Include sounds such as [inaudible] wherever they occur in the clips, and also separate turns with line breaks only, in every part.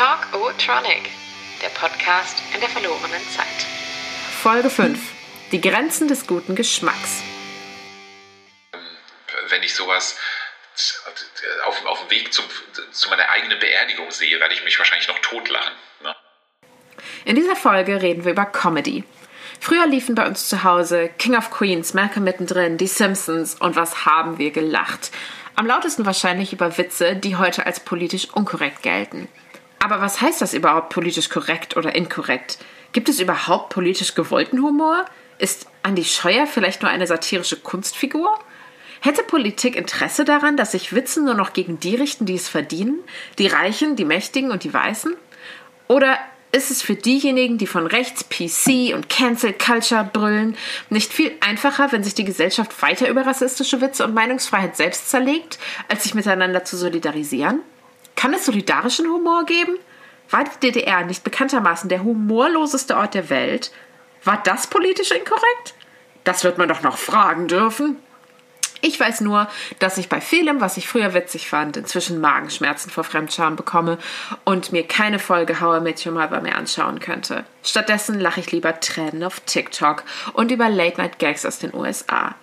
Talk O-Tronic, der Podcast in der verlorenen Zeit.
Folge 5. Die Grenzen des guten Geschmacks.
Wenn ich sowas auf, auf dem Weg zum, zu meiner eigenen Beerdigung sehe, werde ich mich wahrscheinlich noch totlachen. Ne?
In dieser Folge reden wir über Comedy. Früher liefen bei uns zu Hause King of Queens, Malcolm mittendrin, Die Simpsons und was haben wir gelacht. Am lautesten wahrscheinlich über Witze, die heute als politisch unkorrekt gelten. Aber was heißt das überhaupt politisch korrekt oder inkorrekt? Gibt es überhaupt politisch gewollten Humor? Ist Andi Scheuer vielleicht nur eine satirische Kunstfigur? Hätte Politik Interesse daran, dass sich Witze nur noch gegen die richten, die es verdienen? Die Reichen, die Mächtigen und die Weißen? Oder ist es für diejenigen, die von rechts PC und Cancel Culture brüllen, nicht viel einfacher, wenn sich die Gesellschaft weiter über rassistische Witze und Meinungsfreiheit selbst zerlegt, als sich miteinander zu solidarisieren? Kann es solidarischen Humor geben? War die DDR nicht bekanntermaßen der humorloseste Ort der Welt? War das politisch inkorrekt? Das wird man doch noch fragen dürfen. Ich weiß nur, dass ich bei vielem, was ich früher witzig fand, inzwischen Magenschmerzen vor Fremdscham bekomme und mir keine Folge How I Met Your Mother mehr anschauen könnte. Stattdessen lache ich lieber Tränen auf TikTok und über Late-Night-Gags aus den USA.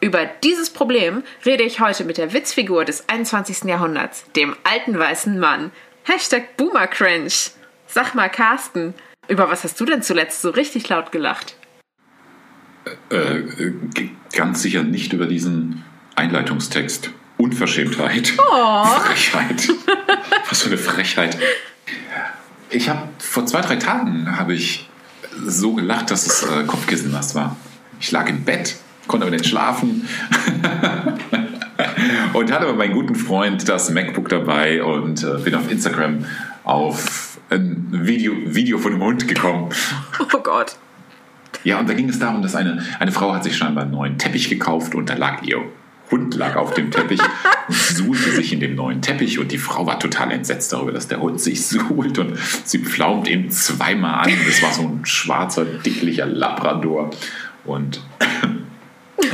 Über dieses Problem rede ich heute mit der Witzfigur des 21. Jahrhunderts, dem alten weißen Mann. Hashtag Boomer Cringe. Sag mal, Carsten, über was hast du denn zuletzt so richtig laut gelacht?
Äh, ganz sicher nicht über diesen Einleitungstext. Unverschämtheit. Oh. Frechheit. [laughs] Was für eine Frechheit. Ich habe vor zwei, drei Tagen habe ich so gelacht, dass es äh, Kopfkissennass war. Ich lag im Bett, konnte aber nicht schlafen. [laughs] und hatte aber meinen guten Freund das MacBook dabei und äh, bin auf Instagram auf ein Video, Video von einem Hund gekommen.
Oh Gott.
Ja, und da ging es darum, dass eine, eine Frau hat sich scheinbar einen neuen Teppich gekauft und da lag ihr Hund lag auf dem Teppich und [laughs] suhlte sich in dem neuen Teppich und die Frau war total entsetzt darüber, dass der Hund sich suhlt und sie pflaumt ihn zweimal an. Das war so ein schwarzer, dicklicher Labrador und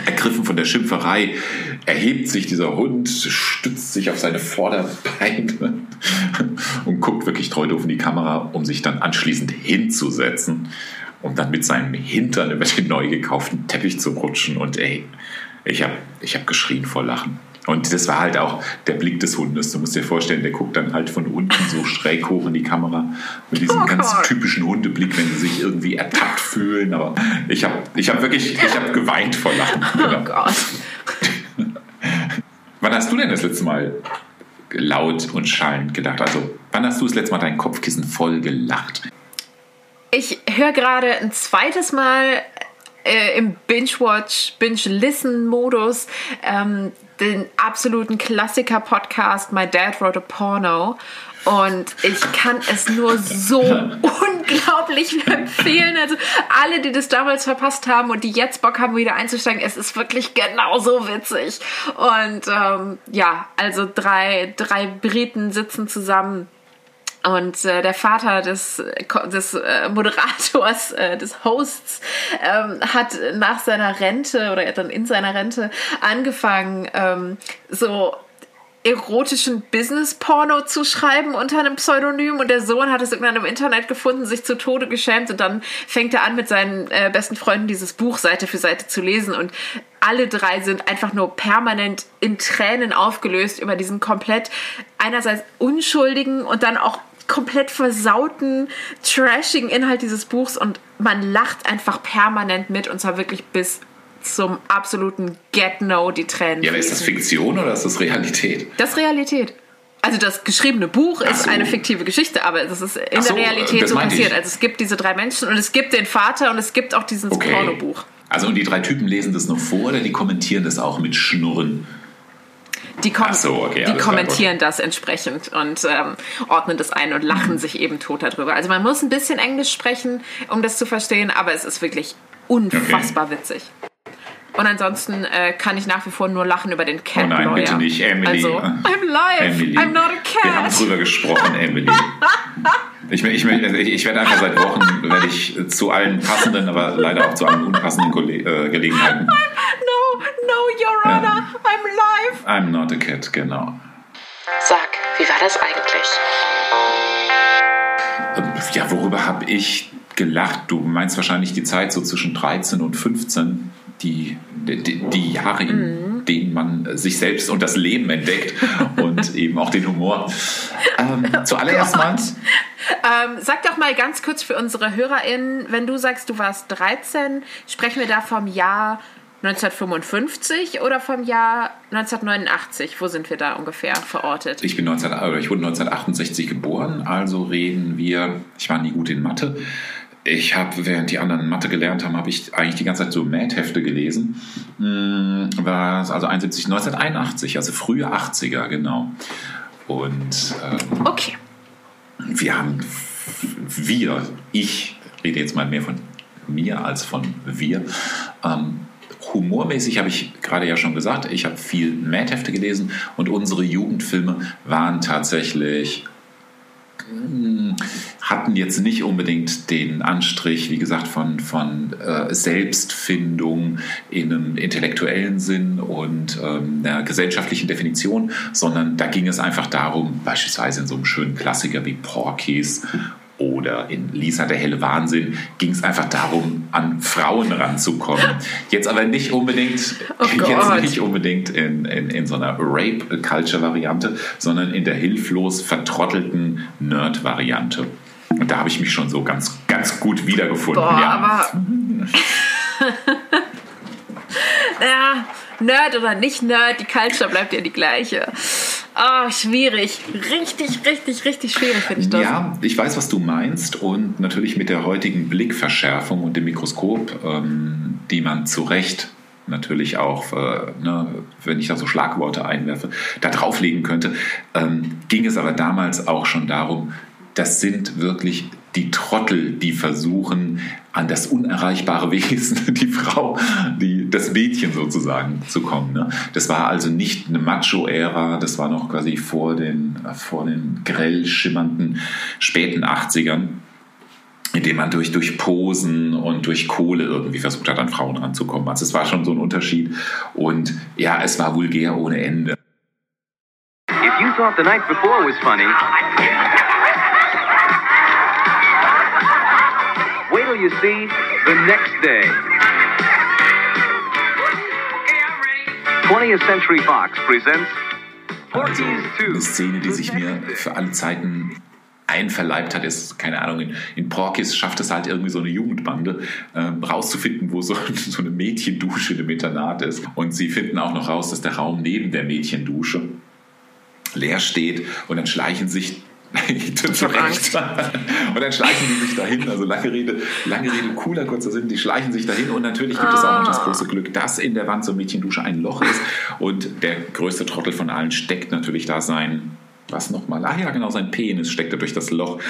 ergriffen von der Schimpferei erhebt sich dieser Hund, stützt sich auf seine Vorderbeine [laughs] und guckt wirklich treu doof in die Kamera, um sich dann anschließend hinzusetzen um dann mit seinem Hintern über den neu gekauften Teppich zu rutschen. Und ey, ich habe ich hab geschrien vor Lachen. Und das war halt auch der Blick des Hundes. Du musst dir vorstellen, der guckt dann halt von unten so schräg hoch in die Kamera mit diesem oh ganz typischen Hundeblick, wenn sie sich irgendwie ertappt fühlen. Aber ich habe ich hab wirklich, ich habe geweint vor Lachen. Oh Gott. [laughs] wann hast du denn das letzte Mal laut und schallend gedacht? Also, wann hast du das letzte Mal dein Kopfkissen voll gelacht?
Ich höre gerade ein zweites Mal äh, im Binge-Watch, Binge-Listen-Modus ähm, den absoluten Klassiker-Podcast My Dad Wrote a Porno. Und ich kann es nur so [laughs] unglaublich empfehlen. Also alle, die das damals verpasst haben und die jetzt Bock haben, wieder einzusteigen, es ist wirklich genauso witzig. Und ähm, ja, also drei, drei Briten sitzen zusammen und äh, der Vater des, des äh, Moderators, äh, des Hosts, ähm, hat nach seiner Rente oder dann in seiner Rente angefangen, ähm, so erotischen Business-Porno zu schreiben unter einem Pseudonym. Und der Sohn hat es irgendwann im Internet gefunden, sich zu Tode geschämt. Und dann fängt er an, mit seinen äh, besten Freunden dieses Buch Seite für Seite zu lesen. Und alle drei sind einfach nur permanent in Tränen aufgelöst über diesen komplett einerseits unschuldigen und dann auch komplett versauten, trashigen Inhalt dieses Buchs und man lacht einfach permanent mit und zwar wirklich bis zum absoluten Get-No die Tränen.
Ja, aber ist das Fiktion oder ist das Realität?
Das ist Realität. Also das geschriebene Buch ist so. eine fiktive Geschichte, aber das ist in so, der Realität so passiert. Ich. Also es gibt diese drei Menschen und es gibt den Vater und es gibt auch dieses okay. Pornobuch.
Also und die drei Typen lesen das noch vor oder die kommentieren das auch mit Schnurren?
Die, kom so, okay, die kommentieren das entsprechend und ähm, ordnen das ein und lachen [laughs] sich eben tot darüber. Also man muss ein bisschen Englisch sprechen, um das zu verstehen, aber es ist wirklich unfassbar okay. witzig. Und ansonsten äh, kann ich nach wie vor nur lachen über den Cat
Oh nein,
Lawyer.
bitte nicht, Emily.
Also, I'm live, Emily. I'm not a cat.
Wir haben drüber gesprochen, Emily. [laughs] Ich, ich, ich, werde einfach seit Wochen werde ich zu allen passenden, aber leider auch zu allen unpassenden äh, Gelegenheiten.
Your Honor, ja. I'm live.
I'm not a cat, genau.
Sag, wie war das eigentlich?
ja, worüber habe ich gelacht? Du meinst wahrscheinlich die Zeit so zwischen 13 und 15, die, die, die Jahre, in denen man sich selbst und das Leben entdeckt [laughs] und eben auch den Humor. Ähm, [laughs] zuallererst mal.
Ähm, sag doch mal ganz kurz für unsere HörerInnen, wenn du sagst, du warst 13, sprechen wir da vom Jahr 1955 oder vom Jahr 1989? Wo sind wir da ungefähr verortet?
Ich, bin 19, oder ich wurde 1968 geboren, also reden wir, ich war nie gut in Mathe. Ich habe, während die anderen Mathe gelernt haben, habe ich eigentlich die ganze Zeit so Mad-Hefte gelesen. Hm, War also 71, 1981, also frühe 80er, genau. Und ähm,
Okay.
wir haben, wir, ich rede jetzt mal mehr von mir als von wir. Ähm, humormäßig habe ich gerade ja schon gesagt, ich habe viel Mad-Hefte gelesen und unsere Jugendfilme waren tatsächlich mh, hatten jetzt nicht unbedingt den Anstrich, wie gesagt, von, von äh, Selbstfindung in einem intellektuellen Sinn und ähm, einer gesellschaftlichen Definition, sondern da ging es einfach darum, beispielsweise in so einem schönen Klassiker wie Porky's oder in Lisa der helle Wahnsinn ging es einfach darum, an Frauen ranzukommen. Jetzt aber nicht unbedingt,
Oh [laughs]
jetzt nicht unbedingt in, in, in so einer Rape-Culture-Variante, sondern in der hilflos vertrottelten Nerd-Variante. Und da habe ich mich schon so ganz, ganz gut wiedergefunden.
Boah,
ja.
aber. [laughs] ja, Nerd oder nicht Nerd, die Culture bleibt ja die gleiche. Oh, schwierig. Richtig, richtig, richtig schwierig finde ich das.
Ja, ich weiß, was du meinst und natürlich mit der heutigen Blickverschärfung und dem Mikroskop, ähm, die man zu Recht natürlich auch, äh, ne, wenn ich da so Schlagworte einwerfe, da drauflegen könnte, ähm, ging es aber damals auch schon darum, das sind wirklich die Trottel, die versuchen, an das unerreichbare [laughs] Wesen, die Frau, die, das Mädchen sozusagen zu kommen. Ne? Das war also nicht eine Macho-Ära, das war noch quasi vor den, vor den grell schimmernden späten 80ern indem man durch, durch Posen und durch Kohle irgendwie versucht hat, an Frauen ranzukommen. Also es war schon so ein Unterschied. Und ja, es war vulgär ohne Ende.
If you thought the night before was funny, wait till you see the next day. 20th Century Fox presents
Also
Porky's 2.
eine Szene, die sich mir für alle Zeiten einverleibt hat, ist, keine Ahnung, in, in Porkis schafft es halt irgendwie so eine Jugendbande ähm, rauszufinden, wo so, [laughs] so eine Mädchendusche im Internat ist. Und sie finden auch noch raus, dass der Raum neben der Mädchendusche leer steht und dann schleichen sich zu Recht. [laughs] Und dann schleichen die sich dahin. Also lange Rede, lange Rede, cooler, kurzer Sinn. Die schleichen sich dahin und natürlich gibt es auch noch das große Glück, dass in der Wand zur Mädchendusche ein Loch ist und der größte Trottel von allen steckt natürlich da sein. Was nochmal? Ah ja, genau, sein Penis steckt da durch das Loch.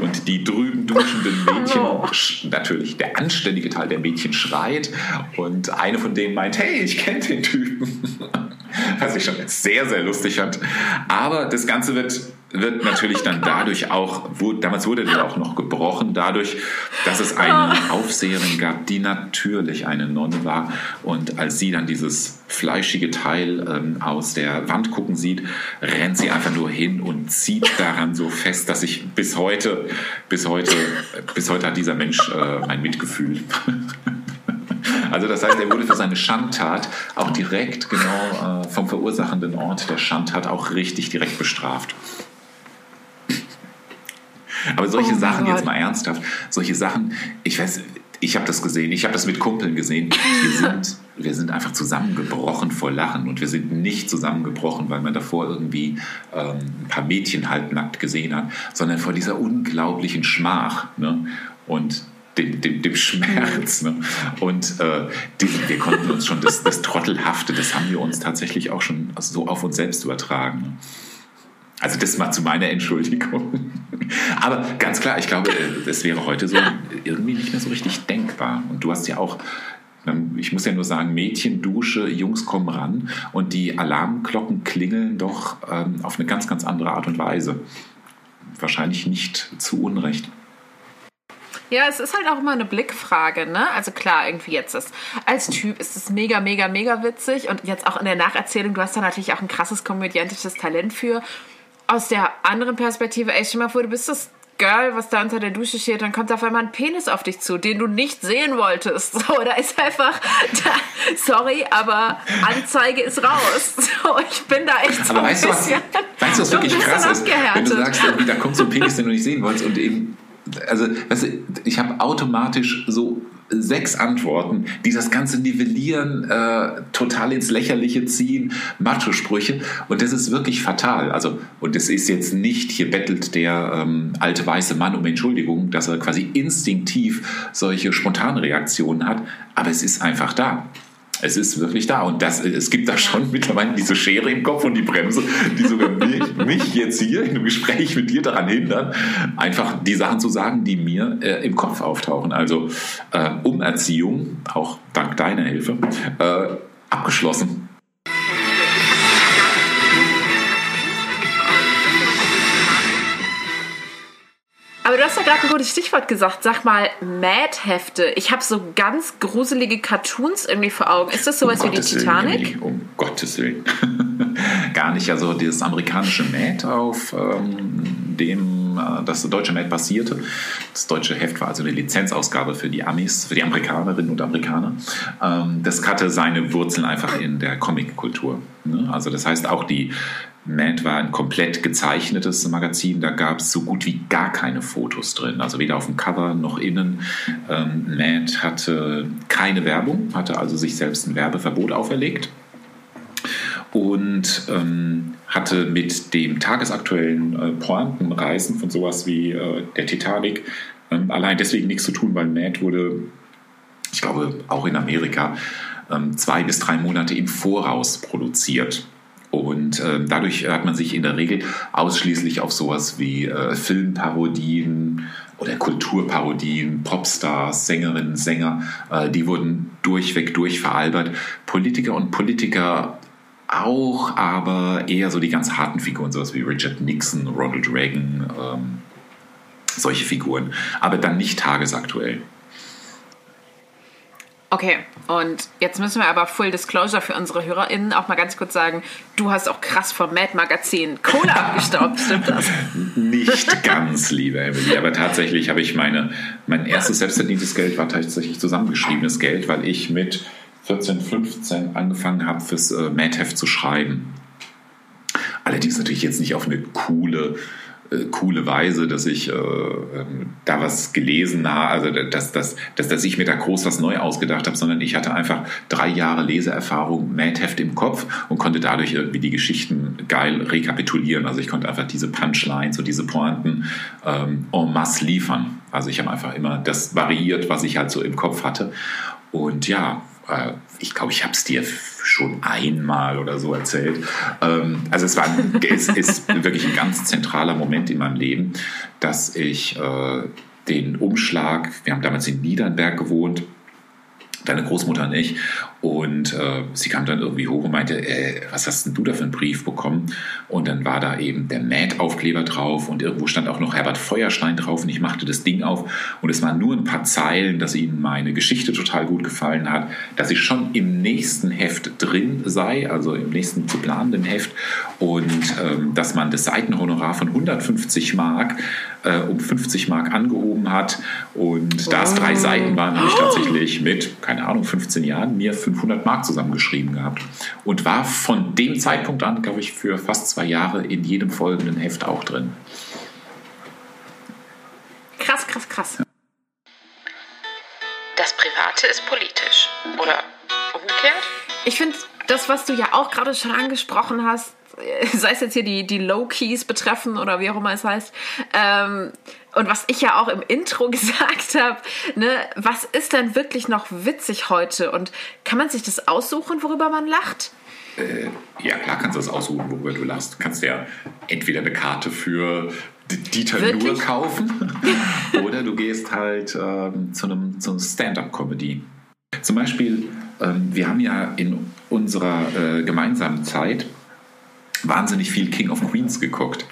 Und die drüben duschenden [laughs] Mädchen, sch- natürlich der anständige Teil der Mädchen schreit. Und eine von denen meint, hey, ich kenne den Typen. [laughs] Was ich schon sehr, sehr lustig fand. Aber das Ganze wird, wird natürlich dann dadurch auch, wo, damals wurde der auch noch gebrochen, dadurch, dass es eine Aufseherin gab, die natürlich eine Nonne war. Und als sie dann dieses fleischige Teil ähm, aus der Wand gucken sieht, rennt sie einfach nur hin und zieht daran so fest, dass ich bis heute, bis heute, bis heute hat dieser Mensch äh, mein Mitgefühl. [laughs] Also das heißt, er wurde für seine Schandtat auch direkt genau äh, vom verursachenden Ort der Schandtat auch richtig direkt bestraft. Aber solche
Oh
Sachen, jetzt
Gott.
mal ernsthaft, solche Sachen, ich weiß, ich habe das gesehen, ich habe das mit Kumpeln gesehen. Wir [laughs] sind, wir sind einfach zusammengebrochen vor Lachen und wir sind nicht zusammengebrochen, weil man davor irgendwie ähm, ein paar Mädchen halbnackt gesehen hat, sondern vor dieser unglaublichen Schmach ne? und dem, dem, dem Schmerz. Ne? Und äh, die, wir konnten uns schon das, das Trottelhafte, das haben wir uns tatsächlich auch schon so auf uns selbst übertragen. Ne? Also das mal zu meiner Entschuldigung. Aber ganz klar, ich glaube, es wäre heute so irgendwie nicht mehr so richtig denkbar. Und du hast ja auch, ich muss ja nur sagen, Mädchen, Dusche, Jungs kommen ran und die Alarmglocken klingeln doch ähm, auf eine ganz, ganz andere Art und Weise. Wahrscheinlich nicht zu Unrecht.
Ja, es ist halt auch immer eine Blickfrage, ne? Also klar, irgendwie jetzt ist als Typ ist es mega, mega, mega witzig und jetzt auch in der Nacherzählung, du hast da natürlich auch ein krasses komödiantisches Talent für. Aus der anderen Perspektive, ey, stell mal vor, du bist das Girl, was da unter der Dusche steht, dann kommt auf einmal ein Penis auf dich zu, den du nicht sehen wolltest. [laughs] So, da ist einfach, da, sorry, aber Anzeige ist raus. [laughs] So, ich bin da echt so
Aber
ein
weißt du, was,
bisschen,
weißt du, was wirklich
bisschen
krass ist? Wenn du sagst, da kommt so ein Penis, den du nicht sehen wolltest und eben, also, weißt du, ich habe automatisch so sechs Antworten, die das Ganze nivellieren, äh, total ins Lächerliche ziehen, Macho-Sprüche und das ist wirklich fatal. Also, und es ist jetzt nicht, hier bettelt der ähm, alte weiße Mann um Entschuldigung, dass er quasi instinktiv solche spontanen Reaktionen hat, aber es ist einfach da. Es ist wirklich da und das, es gibt da schon mittlerweile diese Schere im Kopf und die Bremse, die sogar mich, mich jetzt hier in einem Gespräch mit dir daran hindern, einfach die Sachen zu sagen, die mir äh, im Kopf auftauchen. Also äh, Umerziehung, auch dank deiner Hilfe, äh, abgeschlossen.
Aber du hast ja gerade ein gutes Stichwort gesagt. Sag mal, Mad-Hefte. Ich habe so ganz gruselige Cartoons irgendwie vor Augen. Ist das sowas
Um
wie die
Gottes Willen,
Titanic?
Emily, um Gottes Willen. [laughs] Gar nicht. Also das amerikanische Mad, auf ähm, dem äh, das deutsche Mad basierte. Das deutsche Heft war also eine Lizenzausgabe für die Amis, für die Amerikanerinnen und Amerikaner. Ähm, das hatte seine Wurzeln einfach in der Comic-Kultur. Ne? Also das heißt auch die Mad war ein komplett gezeichnetes Magazin, da gab es so gut wie gar keine Fotos drin, also weder auf dem Cover noch innen. Ähm, Mad hatte keine Werbung, hatte also sich selbst ein Werbeverbot auferlegt und ähm, hatte mit dem tagesaktuellen äh, Pointenreisen von sowas wie äh, der Titanic ähm, allein deswegen nichts zu tun, weil Mad wurde, ich glaube auch in Amerika, ähm, zwei bis drei Monate im Voraus produziert. Und äh, dadurch hat man sich in der Regel ausschließlich auf sowas wie äh, Filmparodien oder Kulturparodien, Popstars, Sängerinnen, Sänger, äh, die wurden durchweg durchveralbert. Politiker und Politiker auch, aber eher so die ganz harten Figuren, sowas wie Richard Nixon, Ronald Reagan, ähm, solche Figuren. Aber dann nicht tagesaktuell.
Okay, und jetzt müssen wir aber Full Disclosure für unsere HörerInnen auch mal ganz kurz sagen, du hast auch krass vom Mad Magazin Kohle abgestaubt, stimmt das?
Nicht ganz, liebe Emily, aber tatsächlich habe ich meine, mein erstes selbstverdientes Geld war tatsächlich zusammengeschriebenes Geld, weil ich mit 14, 15 angefangen habe, fürs äh, Mad-Heft zu schreiben. Allerdings natürlich jetzt nicht auf eine coole, äh, coole Weise, dass ich äh, ähm, da was gelesen habe, also dass, dass, dass, dass ich mir da groß was neu ausgedacht habe, sondern ich hatte einfach drei Jahre Leseerfahrung, Mad-Heft im Kopf und konnte dadurch irgendwie die Geschichten geil rekapitulieren. Also ich konnte einfach diese Punchlines und diese Pointen ähm, en masse liefern. Also ich habe einfach immer das variiert, was ich halt so im Kopf hatte. Und ja, äh, ich glaube, ich habe es dir schon einmal oder so erzählt. Ähm, also es war es ist wirklich ein ganz zentraler Moment in meinem Leben, dass ich äh, den Umschlag, wir haben damals in Niedernberg gewohnt, deine Großmutter und ich. Und äh, sie kam dann irgendwie hoch und meinte, äh, was hast denn du da für einen Brief bekommen? Und dann war da eben der Mad-Aufkleber drauf und irgendwo stand auch noch Herbert Feuerstein drauf und ich machte das Ding auf. Und es waren nur ein paar Zeilen, dass ihnen meine Geschichte total gut gefallen hat, dass ich schon im nächsten Heft drin sei, also im nächsten zu planenden Heft. Und ähm, dass man das Seitenhonorar von 150 Mark äh, um 50 Mark angehoben hat. Und da es drei Seiten waren, habe ich tatsächlich mit, keine Ahnung, 15 Jahren mir 500 Mark zusammengeschrieben gehabt und war von dem Zeitpunkt an, glaube ich, für fast zwei Jahre in jedem folgenden Heft auch drin.
Krass, krass, krass.
Das Private ist politisch. Oder umgekehrt?
Ich finde, das, was du ja auch gerade schon angesprochen hast, [laughs] sei es jetzt hier die, die Low-Keys betreffen oder wie auch immer es heißt, ähm, und was ich ja auch im Intro [laughs] gesagt habe, ne, was ist denn wirklich noch witzig heute? Und kann man sich das aussuchen, worüber man lacht?
Äh, ja, klar kannst du das aussuchen, worüber du lachst. Du kannst ja entweder eine Karte für Dieter
Wirklich?
Nuhr kaufen [laughs] oder du gehst halt ähm, zu einem, zu einem Stand-up-Comedy. Zum Beispiel, ähm, wir haben ja in unserer äh, gemeinsamen Zeit wahnsinnig viel King of Queens geguckt.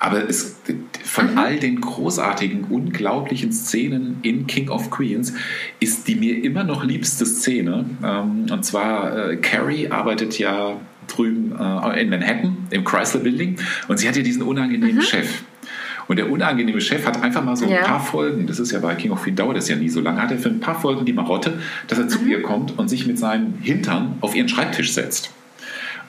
Aber es, von all den großartigen, unglaublichen Szenen in King of Queens ist die mir immer noch liebste Szene. Ähm, und zwar, äh, Carrie arbeitet ja drüben äh, in Manhattan im Chrysler Building und sie hat ja diesen unangenehmen Chef. Und der unangenehme Chef hat einfach mal so ein
Ja.
paar Folgen, das ist ja bei King of Queen dauert das ja nie so lange, hat er für ein paar Folgen die Marotte, dass er zu
Mhm.
ihr kommt und sich mit seinem Hintern auf ihren Schreibtisch setzt.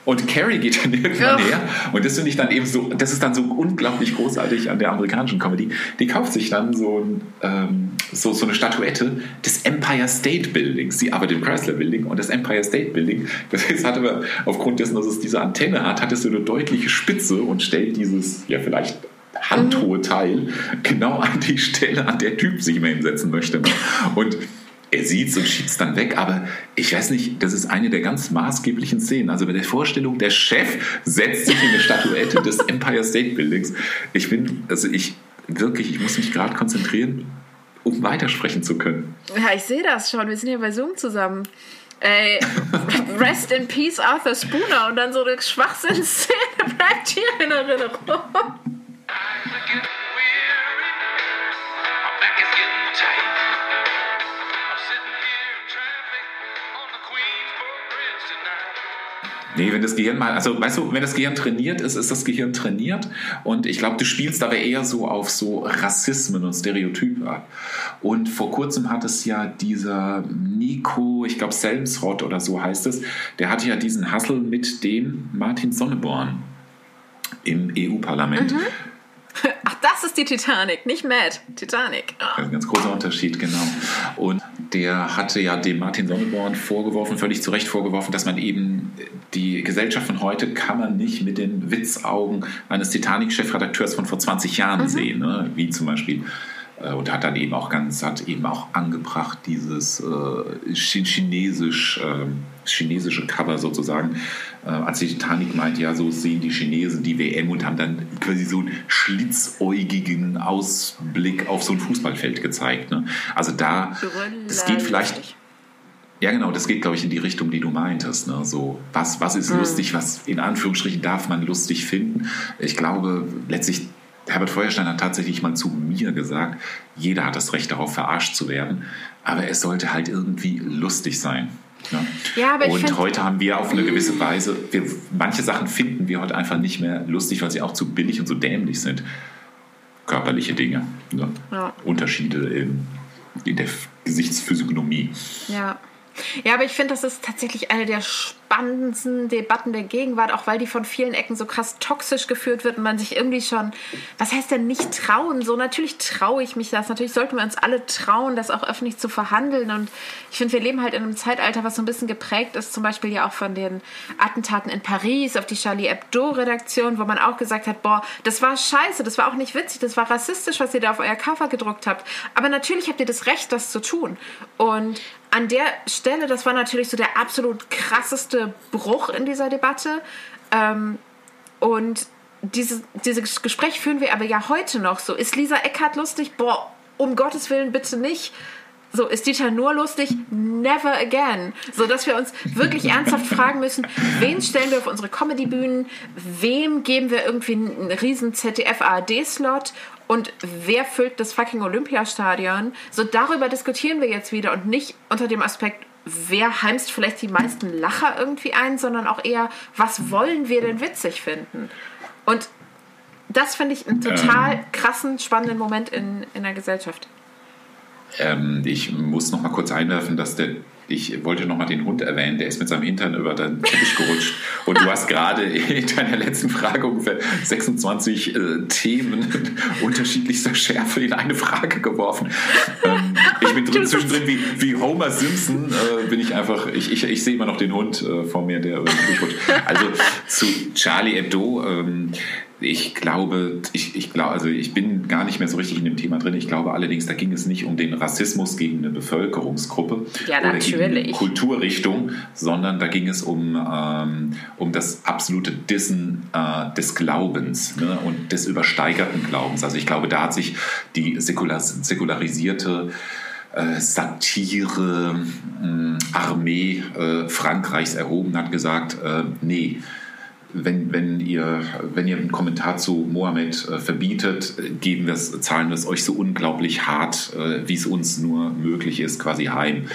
Und Carrie geht dann irgendwann
Ja.
her und das finde ich dann eben so, das ist dann so unglaublich großartig an der amerikanischen Comedy. Die kauft sich dann so, ein, ähm, so, so eine Statuette des Empire State Buildings. Sie arbeitet im Chrysler Building und das Empire State Building, das heißt, hat aber aufgrund dessen, dass es diese Antenne hat, hat es so eine deutliche Spitze und stellt dieses, ja vielleicht handhohe Teil genau an die Stelle, an der Typ sich immer hinsetzen möchte. Und er sieht es und schiebt es dann weg, aber ich weiß nicht, das ist eine der ganz maßgeblichen Szenen. Also bei der Vorstellung, der Chef setzt sich in eine Statuette des [laughs] Empire State Buildings. Ich bin, also ich wirklich, ich muss mich gerade konzentrieren, um weitersprechen zu können.
Ja, ich sehe das schon. Wir sind hier bei Zoom zusammen. Ey, [laughs] rest in peace, Arthur Spooner. Und dann so eine Schwachsinnsszene [laughs] bleibt hier in Erinnerung.
Nee, wenn das Gehirn mal, also weißt du, wenn das Gehirn trainiert ist, ist das Gehirn trainiert. Und ich glaube, du spielst aber eher so auf so Rassismen und Stereotype ab. Und vor kurzem hat es ja dieser Nico, ich glaube Selmsrott oder so heißt es, der hatte ja diesen Hassel mit dem Martin Sonneborn im EU-Parlament. [laughs]
Ach, das ist die Titanic, nicht Mad. Titanic.
Das ist ein ganz großer Unterschied, genau. Und der hatte ja dem Martin Sonneborn vorgeworfen, völlig zu Recht vorgeworfen, dass man eben die Gesellschaft von heute kann man nicht mit den Witzaugen eines Titanic-Chefredakteurs von vor 20 Jahren sehen, ne? wie zum Beispiel äh, und hat dann eben auch ganz, hat eben auch angebracht dieses äh, Chi- chinesisch, ähm, chinesische Cover sozusagen, äh, als die Titanic meint, ja, so sehen die Chinesen die WM und haben dann quasi so einen schlitzäugigen Ausblick auf so ein Fußballfeld gezeigt. Ne? Also da, das geht vielleicht ja, genau, das geht, glaube ich, in die Richtung, die du meintest. Ne? So, was, was ist lustig, was in Anführungsstrichen darf man lustig finden? Ich glaube, letztlich, Herbert Feuerstein hat tatsächlich mal zu mir gesagt, jeder hat das Recht darauf, verarscht zu werden, aber es sollte halt irgendwie lustig sein.
Ja,
Und heute haben wir auf eine gewisse Weise, wir, manche Sachen finden wir heute einfach nicht mehr lustig, weil sie auch zu billig und so dämlich sind. Körperliche Dinge, ne?
Ja.
Unterschiede in, in der Gesichtsphysiognomie.
Ja. Ja, aber ich finde, das ist tatsächlich eine der spannendsten Debatten der Gegenwart, auch weil die von vielen Ecken so krass toxisch geführt wird und man sich irgendwie schon, was heißt denn nicht trauen? So, natürlich traue ich mich das. Natürlich sollten wir uns alle trauen, das auch öffentlich zu verhandeln. Und ich finde, wir leben halt in einem Zeitalter, was so ein bisschen geprägt ist, zum Beispiel ja auch von den Attentaten in Paris auf die Charlie Hebdo-Redaktion, wo man auch gesagt hat, boah, das war scheiße, das war auch nicht witzig, das war rassistisch, was ihr da auf euer Cover gedruckt habt. Aber natürlich habt ihr das Recht, das zu tun. Und an der Stelle, das war natürlich so der absolut krasseste Bruch in dieser Debatte. Ähm, und dieses, dieses Gespräch führen wir aber ja heute noch so. Ist Lisa Eckhardt lustig? Boah, um Gottes Willen bitte nicht. So, ist Dieter nur lustig? Never again. So, dass wir uns wirklich ernsthaft fragen müssen, wen stellen wir auf unsere Comedy-Bühnen? Wem geben wir irgendwie einen riesen ZDF-ARD-Slot? Und wer füllt das fucking Olympiastadion? So, darüber diskutieren wir jetzt wieder und nicht unter dem Aspekt, wer heimst vielleicht die meisten Lacher irgendwie ein, sondern auch eher, was wollen wir denn witzig finden? Und das finde ich einen total krassen, spannenden Moment in, in der Gesellschaft.
Ähm, ich muss noch mal kurz einwerfen, dass der ich wollte noch mal den Hund erwähnen, der ist mit seinem Hintern über den Teppich gerutscht. Und du hast [laughs] gerade in deiner letzten Frage ungefähr 26 äh, Themen unterschiedlichster Schärfe in eine Frage geworfen. Ähm, ich bin drin, zwischendrin wie, wie Homer Simpson, äh, bin ich einfach, ich, ich, ich sehe immer noch den Hund äh, vor mir, der über den Teppich rutscht. Also zu Charlie Hebdo, ähm, ich glaube, ich, ich glaube, also ich bin gar nicht mehr so richtig in dem Thema drin. Ich glaube allerdings, da ging es nicht um den Rassismus gegen eine Bevölkerungsgruppe
Ja,
oder
natürlich.
Kulturrichtung, sondern da ging es um, ähm, um das absolute Dissen äh, des Glaubens ne, und des übersteigerten Glaubens. Also ich glaube, da hat sich die säkular, säkularisierte äh, Satire mh, Armee äh, Frankreichs erhoben, hat gesagt, äh, nee, wenn, wenn, ihr, wenn ihr einen Kommentar zu Mohammed äh, verbietet, äh, geben zahlen wir es euch so unglaublich hart, äh, wie es uns nur möglich ist, quasi heim.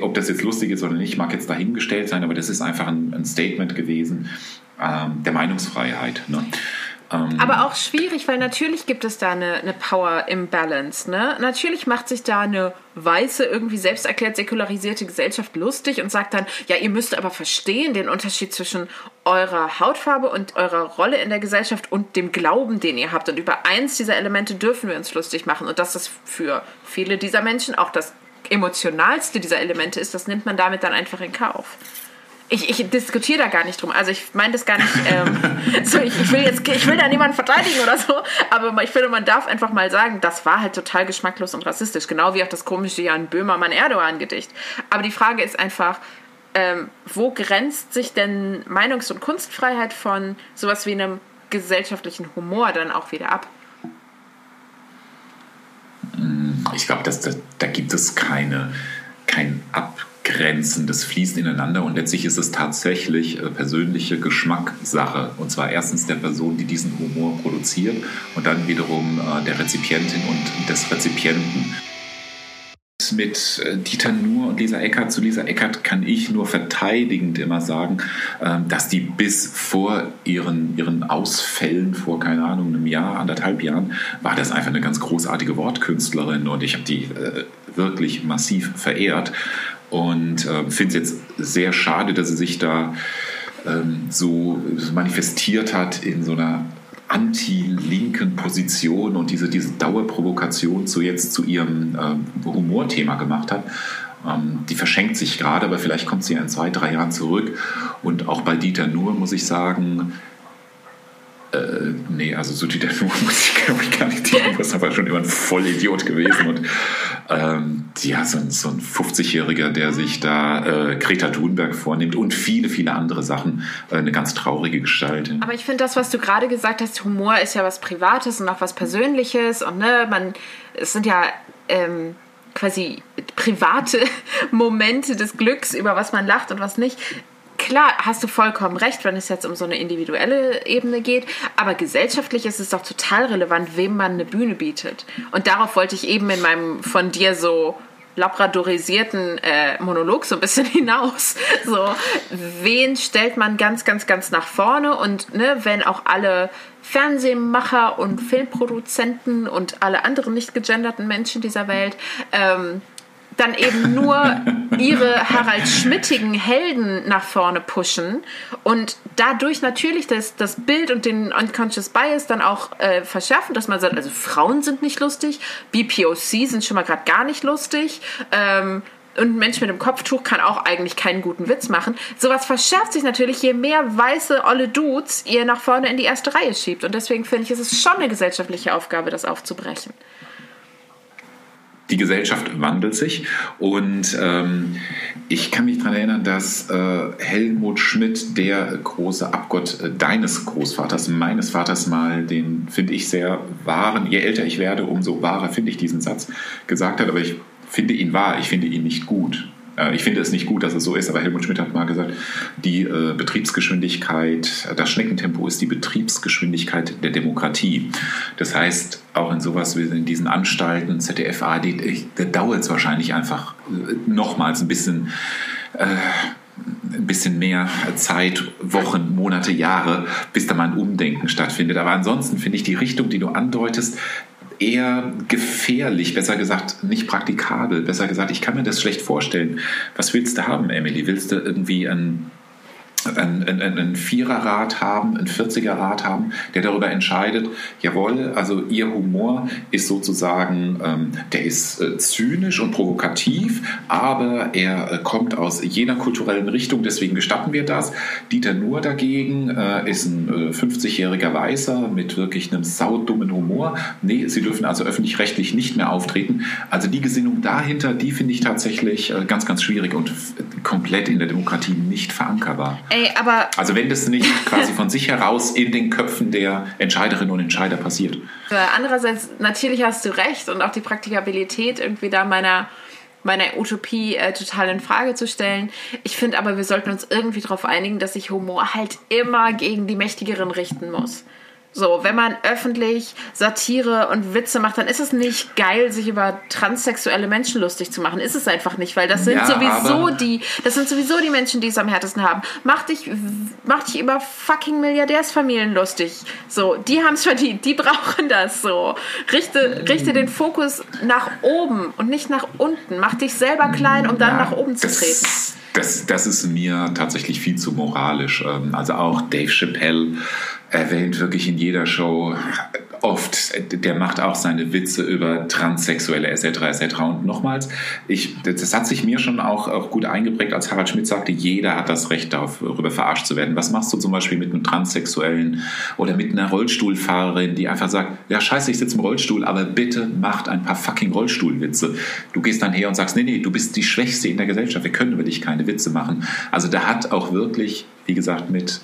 Ob das jetzt lustig ist oder nicht, mag jetzt dahingestellt sein, aber das ist einfach ein, ein Statement gewesen ähm, der Meinungsfreiheit. Ne?
Aber auch schwierig, weil natürlich gibt es da eine, eine Power Imbalance. Ne? Natürlich macht sich da eine weiße, irgendwie selbst erklärt säkularisierte Gesellschaft lustig und sagt dann, ja, ihr müsst aber verstehen den Unterschied zwischen eurer Hautfarbe und eurer Rolle in der Gesellschaft und dem Glauben, den ihr habt. Und über eins dieser Elemente dürfen wir uns lustig machen. Und das für viele dieser Menschen auch das emotionalste dieser Elemente ist, das nimmt man damit dann einfach in Kauf. Ich, ich diskutiere da gar nicht drum. Also ich meine das gar nicht. Ähm, [laughs] so, ich, ich will jetzt, ich will da niemanden verteidigen oder so. Aber ich finde, man darf einfach mal sagen, das war halt total geschmacklos und rassistisch. Genau wie auch das komische Jan Böhmermann Erdogan Gedicht. Aber die Frage ist einfach, ähm, wo grenzt sich denn Meinungs- und Kunstfreiheit von sowas wie einem gesellschaftlichen Humor dann auch wieder ab?
Ich glaube, dass da, da gibt es keine, kein Abgrenzen, das fließt ineinander und letztlich ist es tatsächlich äh, persönliche Geschmackssache. Und zwar erstens der Person, die diesen Humor produziert und dann wiederum äh, der Rezipientin und des Rezipienten. Mit äh, Dieter Nuhr und Lisa Eckert. Zu Lisa Eckert kann ich nur verteidigend immer sagen, ähm, dass die bis vor ihren, ihren Ausfällen, vor keine Ahnung, einem Jahr, anderthalb Jahren, war das einfach eine ganz großartige Wortkünstlerin und ich habe die äh, wirklich massiv verehrt und äh, finde es jetzt sehr schade, dass sie sich da ähm, so manifestiert hat in so einer anti-linken Position und diese, diese Dauerprovokation zu jetzt zu ihrem ähm, Humorthema gemacht hat. Ähm, die verschenkt sich gerade, aber vielleicht kommt sie ja in zwei, drei Jahren zurück. Und auch bei Dieter Nuhr muss ich sagen, äh, nee, also so Dieter Nuhr [laughs] muss ich glaube ich gar nicht dienen. Das ist aber schon immer ein Vollidiot gewesen. Und ähm, ja, so ein, so ein 50-Jähriger, der sich da äh, Greta Thunberg vornimmt und viele, viele andere Sachen. Äh, eine ganz traurige Gestalt.
Aber ich finde das, was du gerade gesagt hast, Humor ist ja was Privates und auch was Persönliches und ne, man, es sind ja ähm, quasi private [laughs] Momente des Glücks, über was man lacht und was nicht. Klar, hast du vollkommen recht, wenn es jetzt um so eine individuelle Ebene geht, aber gesellschaftlich ist es doch total relevant, wem man eine Bühne bietet. Und darauf wollte ich eben in meinem von dir so labradorisierten äh, Monolog so ein bisschen [laughs] hinaus. So, wen stellt man ganz, ganz, ganz nach vorne? Und ne, wenn auch alle Fernsehmacher und Filmproduzenten und alle anderen nicht gegenderten Menschen dieser Welt ähm, dann eben nur ihre Harald Schmittigen Helden nach vorne pushen und dadurch natürlich das, das Bild und den Unconscious Bias dann auch äh, verschärfen, dass man sagt, also Frauen sind nicht lustig, BPOC sind schon mal gerade gar nicht lustig, ähm, und ein Mensch mit einem Kopftuch kann auch eigentlich keinen guten Witz machen. Sowas verschärft sich natürlich, je mehr weiße, olle Dudes ihr nach vorne in die erste Reihe schiebt. Und deswegen finde ich, ist es schon eine gesellschaftliche Aufgabe, das aufzubrechen
die Gesellschaft wandelt sich und ähm, ich kann mich daran erinnern, dass äh, Helmut Schmidt, der große Abgott äh, deines Großvaters, meines Vaters mal, den finde ich sehr wahren, je älter ich werde, umso wahrer finde ich diesen Satz, gesagt hat, aber ich finde ihn wahr, ich finde ihn nicht gut. Äh, ich finde es nicht gut, dass es so ist, aber Helmut Schmidt hat mal gesagt, die äh, Betriebsgeschwindigkeit, das Schneckentempo ist die Betriebsgeschwindigkeit der Demokratie. Das heißt, auch in sowas wie in diesen Anstalten, ZDF, ARD, da dauert es wahrscheinlich einfach äh, nochmals ein bisschen. Äh, ein bisschen mehr Zeit, Wochen, Monate, Jahre, bis da mal ein Umdenken stattfindet. Aber ansonsten finde ich die Richtung, die du andeutest, eher gefährlich, besser gesagt nicht praktikabel, besser gesagt, ich kann mir das schlecht vorstellen. Was willst du haben, Emily? Willst du irgendwie ein ein, ein, ein Viererrad haben, ein 40er-Rad haben, der darüber entscheidet, jawohl, also ihr Humor ist sozusagen, ähm, der ist äh, zynisch und provokativ, aber er äh, kommt aus jener kulturellen Richtung, deswegen gestatten wir das. Dieter Nuhr dagegen äh, ist ein 50-jähriger äh, Weißer mit wirklich einem saudummen Humor. Nee, sie dürfen also öffentlich-rechtlich nicht mehr auftreten. Also die Gesinnung dahinter, die finde ich tatsächlich äh, ganz, ganz schwierig und komplett in der Demokratie nicht verankerbar.
Ey, aber
Also wenn das nicht [laughs] quasi von sich heraus in den Köpfen der Entscheiderinnen und Entscheider passiert.
Andererseits, natürlich hast du recht und auch die Praktikabilität irgendwie da meiner, meiner Utopie äh, total in Frage zu stellen. Ich finde aber, wir sollten uns irgendwie darauf einigen, dass sich Humor halt immer gegen die Mächtigeren richten muss. So, wenn man öffentlich Satire und Witze macht, dann ist es nicht geil, sich über transsexuelle Menschen lustig zu machen. Ist es einfach nicht, weil das sind
Ja,
sowieso die, das sind sowieso die Menschen, die es am härtesten haben. Mach dich, mach dich über fucking Milliardärsfamilien lustig. So, die haben es verdient, die brauchen das so. Richte, richte den Fokus nach oben und nicht nach unten. Mach dich selber klein, um dann
Ja,
nach oben zu treten.
Das, das ist mir tatsächlich viel zu moralisch. Ähm, Also auch Dave Chappelle erwähnt wirklich in jeder Show oft, der macht auch seine Witze über Transsexuelle etc. etc. Und nochmals, ich, das hat sich mir schon auch, auch gut eingeprägt, als Harald Schmidt sagte, jeder hat das Recht darauf, darüber verarscht zu werden. Was machst du zum Beispiel mit einem Transsexuellen oder mit einer Rollstuhlfahrerin, die einfach sagt, ja scheiße, ich sitze im Rollstuhl, aber bitte macht ein paar fucking Rollstuhlwitze. Du gehst dann her und sagst, nee, nee, du bist die Schwächste in der Gesellschaft, wir können über dich keine Witze machen. Also da hat auch wirklich, wie gesagt, mit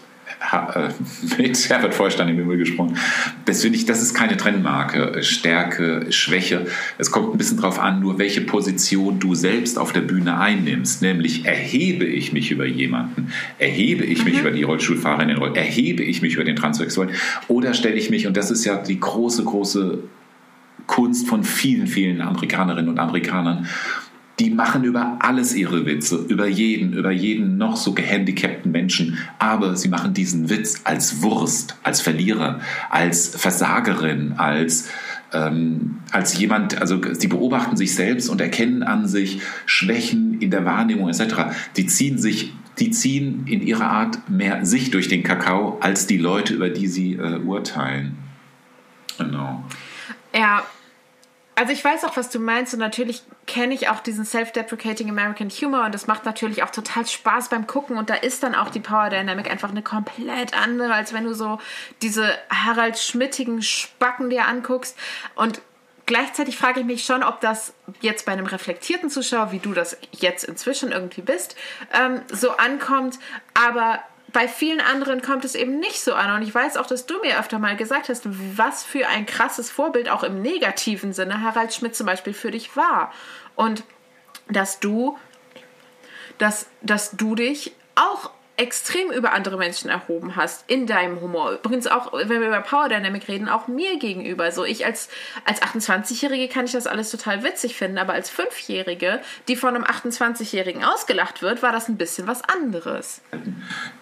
mit Herbert Feuerstein im Himmel gesprochen. Das finde ich, das ist keine Trennmarke. Stärke, Schwäche. Es kommt ein bisschen drauf an, nur welche Position du selbst auf der Bühne einnimmst. Nämlich erhebe ich mich über jemanden, erhebe ich mich über die Rollstuhlfahrerin, erhebe ich mich über den Transsexuellen oder stelle ich mich, und das ist ja die große, große Kunst von vielen, vielen Amerikanerinnen und Amerikanern. Die machen über alles ihre Witze, über jeden, über jeden noch so gehandicapten Menschen. Aber sie machen diesen Witz als Wurst, als Verlierer, als Versagerin, als, ähm, als jemand, also sie beobachten sich selbst und erkennen an sich Schwächen in der Wahrnehmung etc. Die ziehen sich, die ziehen in ihrer Art mehr sich durch den Kakao als die Leute, über die sie äh, urteilen. Genau.
Ja, also ich weiß auch, was du meinst und natürlich kenne ich auch diesen self-deprecating American Humor und das macht natürlich auch total Spaß beim Gucken und da ist dann auch die Power Dynamic einfach eine komplett andere, als wenn du so diese Harald Schmittigen Spacken dir anguckst und Gleichzeitig frage ich mich schon, ob das jetzt bei einem reflektierten Zuschauer, wie du das jetzt inzwischen irgendwie bist, ähm, so ankommt. Aber bei vielen anderen kommt es eben nicht so an. Und ich weiß auch, dass du mir öfter mal gesagt hast, was für ein krasses Vorbild auch im negativen Sinne Harald Schmidt zum Beispiel für dich war. Und dass du, dass, dass du dich auch extrem über andere Menschen erhoben hast in deinem Humor. Übrigens auch, wenn wir über Power Dynamic reden, auch mir gegenüber. So ich als, als 28-Jährige kann ich das alles total witzig finden, aber als Fünfjährige, die von einem 28-Jährigen ausgelacht wird, war das ein bisschen was anderes.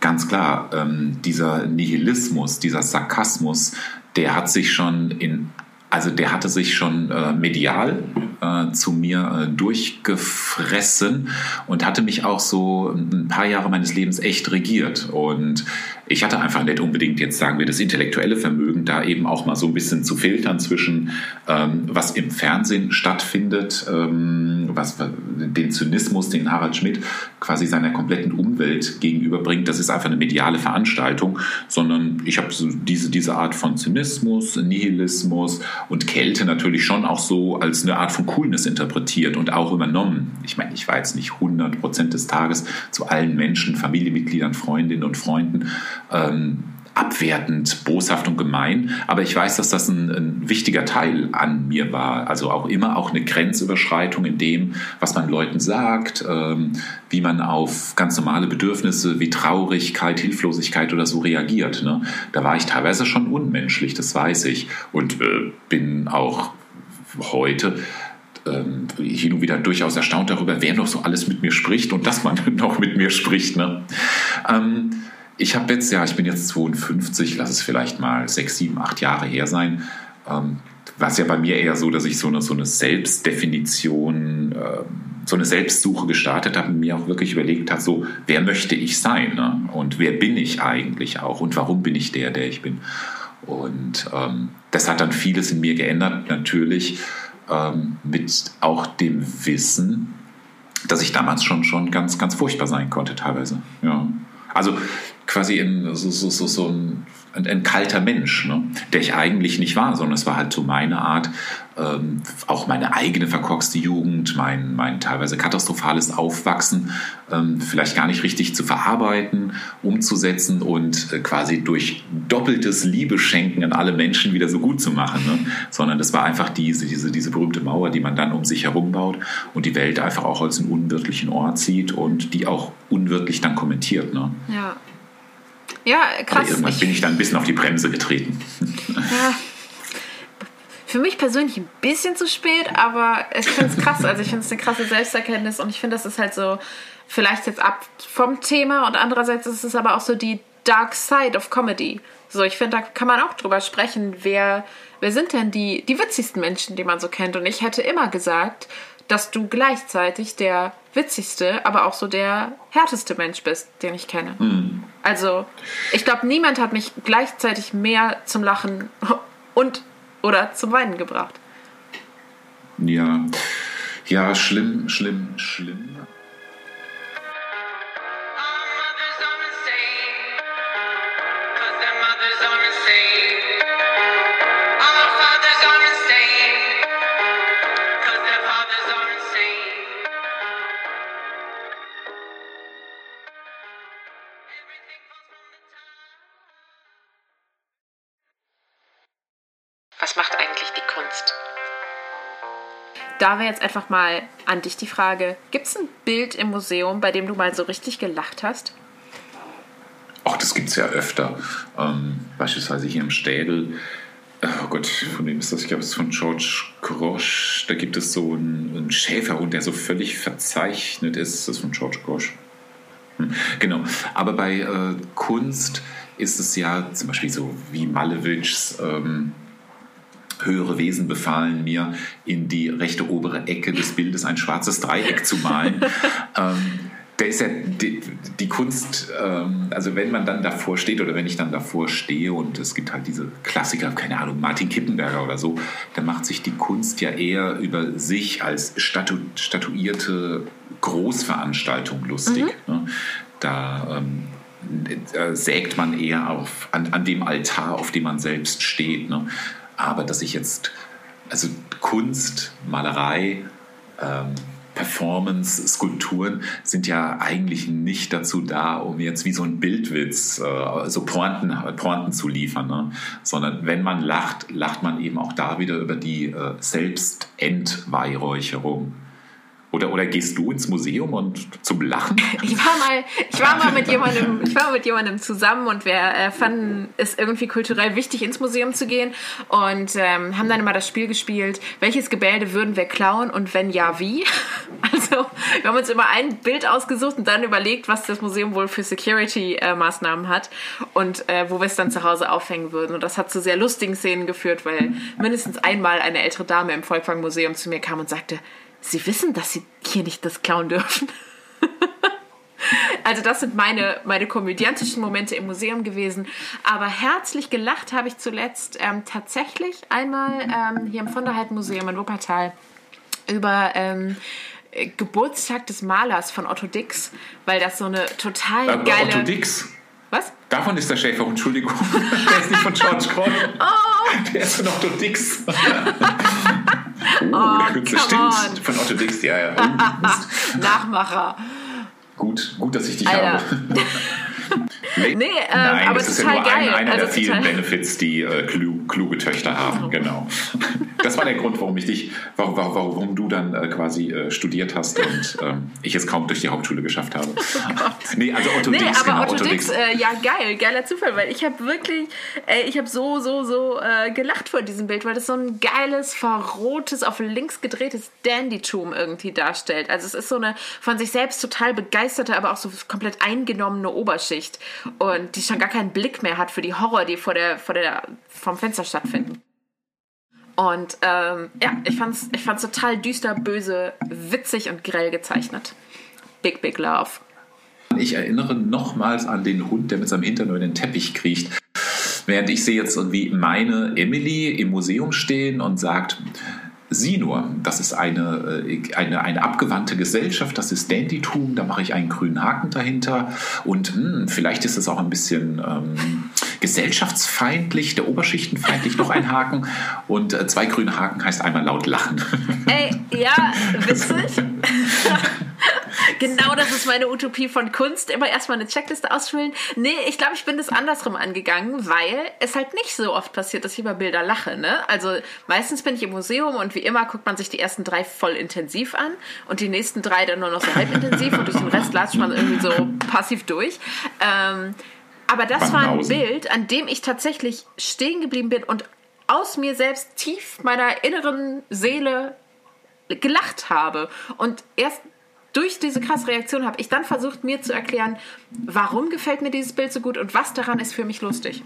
Ganz klar, ähm, dieser Nihilismus, dieser Sarkasmus, der hat sich schon in, also der hatte sich schon äh, medial äh, zu mir äh, durchgefressen und hatte mich auch so ein paar Jahre meines Lebens echt regiert. Und ich hatte einfach nicht unbedingt jetzt sagen wir das intellektuelle Vermögen, da eben auch mal so ein bisschen zu filtern zwischen ähm, was im Fernsehen stattfindet, ähm, was den Zynismus, den Harald Schmidt quasi seiner kompletten Umwelt gegenüberbringt. Das ist einfach eine mediale Veranstaltung, sondern ich habe so diese, diese Art von Zynismus, Nihilismus und Kälte natürlich schon auch so als eine Art von Coolness interpretiert und auch übernommen. Ich meine, ich war jetzt nicht 100 Prozent des Tages zu allen Menschen, Familienmitgliedern, Freundinnen und Freunden ähm, abwertend, boshaft und gemein. Aber ich weiß, dass das ein, ein, wichtiger Teil an mir war. Also auch immer auch eine Grenzüberschreitung in dem, was man Leuten sagt, ähm, wie man auf ganz normale Bedürfnisse wie Traurigkeit, Hilflosigkeit oder so reagiert. Ne? Da war ich teilweise schon unmenschlich, das weiß ich. Und äh, bin auch heute ähm, hin und wieder durchaus erstaunt darüber, wer noch so alles mit mir spricht und dass man [laughs] noch mit mir spricht. Ne? Ähm, ich habe jetzt, ja, ich bin jetzt 52, lass es vielleicht mal sechs, sieben, acht Jahre her sein. Ähm, war es ja bei mir eher so, dass ich so eine, so eine Selbstdefinition, äh, so eine Selbstsuche gestartet habe und mir auch wirklich überlegt habe, so, wer möchte ich sein? Ne? Und wer bin ich eigentlich auch? Und warum bin ich der, der ich bin? Und ähm, das hat dann vieles in mir geändert, natürlich ähm, mit auch dem Wissen, dass ich damals schon, schon ganz, ganz furchtbar sein konnte, teilweise. Ja. Also quasi in, so, so, so, so ein, ein, ein, kalter Mensch, ne? der ich eigentlich nicht war, sondern es war halt so meine Art, ähm, auch meine eigene verkorkste Jugend, mein, mein teilweise katastrophales Aufwachsen, ähm, vielleicht gar nicht richtig zu verarbeiten, umzusetzen und äh, quasi durch doppeltes Liebeschenken an alle Menschen wieder so gut zu machen. Ne? Sondern das war einfach diese, diese, diese berühmte Mauer, die man dann um sich herum baut und die Welt einfach auch als einen unwirtlichen Ort sieht und die auch unwirtlich dann kommentiert. Ne?
Ja. Ja,
Aber
krass.
irgendwann
Ich-
bin ich dann ein bisschen auf die Bremse getreten. [laughs]
Ja. Für mich persönlich ein bisschen zu spät, aber ich finde es krass. Also ich finde es eine krasse Selbsterkenntnis und ich finde, das ist halt so, vielleicht jetzt ab vom Thema und andererseits ist es aber auch so die Dark Side of Comedy. So, ich finde, da kann man auch drüber sprechen, wer, wer sind denn die, die witzigsten Menschen, die man so kennt. Und ich hätte immer gesagt, dass du gleichzeitig der witzigste, aber auch so der härteste Mensch bist, den ich kenne. Also, ich glaube, niemand hat mich gleichzeitig mehr zum Lachen [laughs] und oder zum Weinen gebracht.
Ja, ja, schlimm, schlimm, schlimm.
Da wäre jetzt einfach mal an dich die Frage: Gibt es ein Bild im Museum, bei dem du mal so richtig gelacht hast?
Ach, das gibt es ja öfter. Ähm, beispielsweise hier im Städel. Oh Gott, von wem ist das? Ich glaube, es ist von George Grosch. Da gibt es so einen, einen Schäferhund, der so völlig verzeichnet ist. Das ist von George Grosch. Hm, Genau. Aber bei äh, Kunst ist es ja zum Beispiel so wie Malevichs. Ähm, höhere Wesen befahlen mir, in die rechte obere Ecke des Bildes ein schwarzes Dreieck zu malen. [laughs] ähm, da ist ja die, die Kunst, ähm, also wenn man dann davor steht oder wenn ich dann davor stehe und es gibt halt diese Klassiker, keine Ahnung, Martin Kippenberger oder so, dann macht sich die Kunst ja eher über sich als statu statuierte Großveranstaltung lustig. Ne? Da ähm, äh, sägt man eher auf, an, an dem Altar, auf dem man selbst steht. Ne? Aber dass ich jetzt, also Kunst, Malerei, ähm, Performance, Skulpturen sind ja eigentlich nicht dazu da, um jetzt wie so ein Bildwitz äh, so Pointen, Pointen zu liefern, ne? sondern wenn man lacht, lacht man eben auch da wieder über die äh, Selbstentweihräucherung. Oder, oder gehst du ins Museum und zum Lachen? [laughs]
Ich war mal, ich war mal mit jemandem, ich war mit jemandem zusammen und wir äh, fanden es irgendwie kulturell wichtig, ins Museum zu gehen und ähm, haben dann immer das Spiel gespielt, welches Gemälde würden wir klauen und wenn ja, wie? [laughs] Also wir haben uns immer ein Bild ausgesucht und dann überlegt, was das Museum wohl für Security-Maßnahmen hat und äh, wo wir es dann zu Hause aufhängen würden. Und das hat zu sehr lustigen Szenen geführt, weil mindestens einmal eine ältere Dame im Volkwang-Museum zu mir kam und sagte, Sie wissen, dass Sie hier nicht das klauen dürfen. Also das sind meine, meine komödiantischen Momente im Museum gewesen. Aber herzlich gelacht habe ich zuletzt ähm, tatsächlich einmal ähm, hier im von der Museum in Wuppertal über ähm, äh, Geburtstag des Malers von Otto Dix, weil das so eine total
Äh,
geile...
Otto Dix.
Was?
Davon ist der Schäferhund, Entschuldigung. [laughs] Der ist nicht von George Grosch.
Oh.
Der ist von Otto Dix. [laughs] Oh, [laughs]
come
stimmt.
on.
Von Otto Dix, ja, ja. Oh. [laughs]
Nachmacher.
Gut, gut, dass ich dich
Alter.
habe. [laughs] Nee,
Nee, ähm,
Nein,
aber
das ist ja
total
nur ein,
geil.
einer der
Also
vielen
total-
Benefits, die äh, klu- kluge Töchter haben. Genau. Das war der Grund, warum ich dich, warum, warum, du dann äh, quasi äh, studiert hast und ähm, ich es kaum durch die Hauptschule geschafft habe. [laughs] nee, also Otto
Oh Nee,
Dix,
aber
genau,
Otto, Dix,
Dix.
äh, ja geil, geiler Zufall, weil ich habe wirklich, äh, ich habe so, so, so äh, gelacht vor diesem Bild, weil das so ein geiles, verrohtes, auf links gedrehtes Dandytum irgendwie darstellt. Also es ist so eine von sich selbst total begeisterte, aber auch so komplett eingenommene Oberschicht und die schon gar keinen Blick mehr hat für die Horror, die vor der, vor der, vom Fenster stattfinden. Und ähm, ja, ich fand's, ich fand's total düster, böse, witzig und grell gezeichnet. Big, big love.
Ich erinnere nochmals an den Hund, der mit seinem Hintern über den Teppich kriecht. Während ich sehe jetzt irgendwie meine Emily im Museum stehen und sagt, sieh nur, das ist eine, äh, eine, eine abgewandte Gesellschaft, das ist Dandytum, da mache ich einen grünen Haken dahinter. Und hm, vielleicht ist es auch ein bisschen ähm, gesellschaftsfeindlich, der Oberschichtenfeindlich, noch ein Haken und äh, zwei grüne Haken heißt einmal laut lachen.
Ey, ja, witzig. [laughs] genau das ist meine Utopie von Kunst. Immer erstmal eine Checkliste ausfüllen. Nee, ich glaube, ich bin das andersrum angegangen, weil es halt nicht so oft passiert, dass ich über Bilder lache. Ne? Also meistens bin ich im Museum und wie immer guckt man sich die ersten drei voll intensiv an und die nächsten drei dann nur noch so halb intensiv und durch den Rest latscht man irgendwie so passiv durch. Ähm, Aber das war ein. Bild, an dem ich tatsächlich stehen geblieben bin und aus mir selbst tief meiner inneren Seele gelacht habe. Und erst durch diese krasse Reaktion habe ich dann versucht, mir zu erklären, warum gefällt mir dieses Bild so gut und was daran ist für mich lustig.